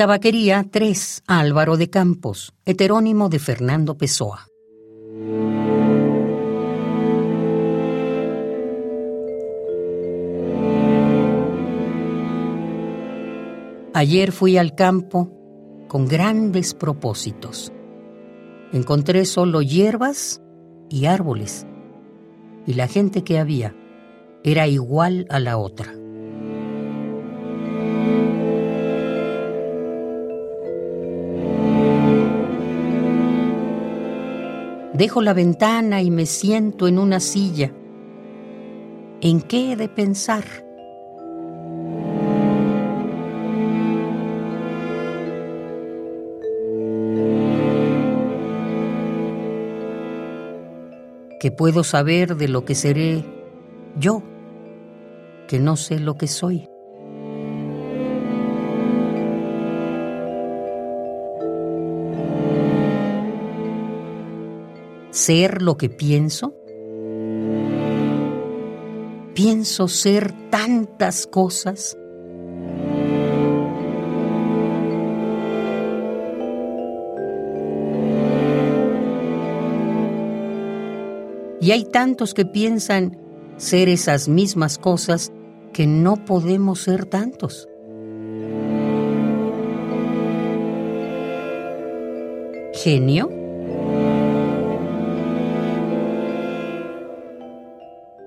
Tabaquería 3, Álvaro de Campos, heterónimo de Fernando Pessoa. Ayer fui al campo con grandes propósitos. Encontré solo hierbas y árboles, y la gente que había era igual a la otra. Dejo la ventana y me siento en una silla. ¿En qué he de pensar? ¿Qué puedo saber de lo que seré yo, que no sé lo que soy? Ser lo que pienso? ¿Pienso ser tantas cosas? Y hay tantos que piensan ser esas mismas cosas que no podemos ser tantos. ¿Genio?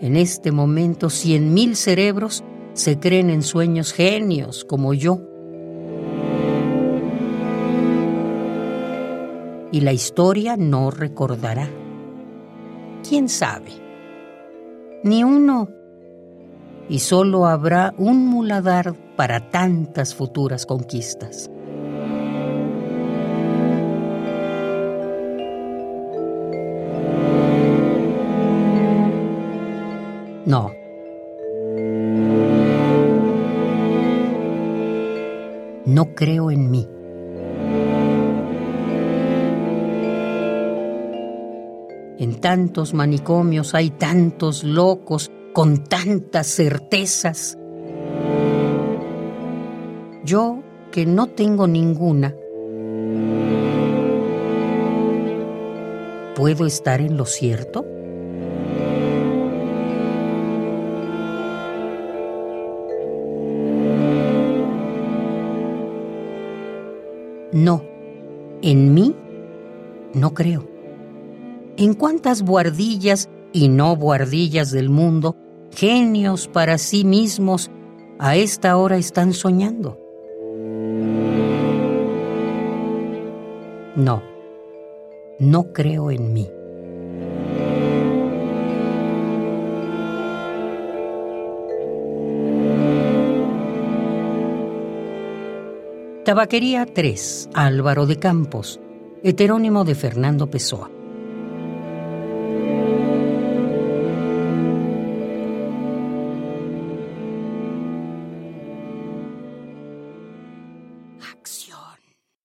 En este momento, cien mil cerebros se creen en sueños genios como yo. Y la historia no recordará. ¿Quién sabe? Ni uno. Y solo habrá un muladar para tantas futuras conquistas. No. No creo en mí. En tantos manicomios hay tantos locos con tantas certezas. Yo, que no tengo ninguna, ¿puedo estar en lo cierto? No, en mí no creo. ¿En cuántas buhardillas y no buhardillas del mundo, genios para sí mismos, a esta hora están soñando? No, no creo en mí. Tabaquería 3, Álvaro de Campos, heterónimo de Fernando Pessoa.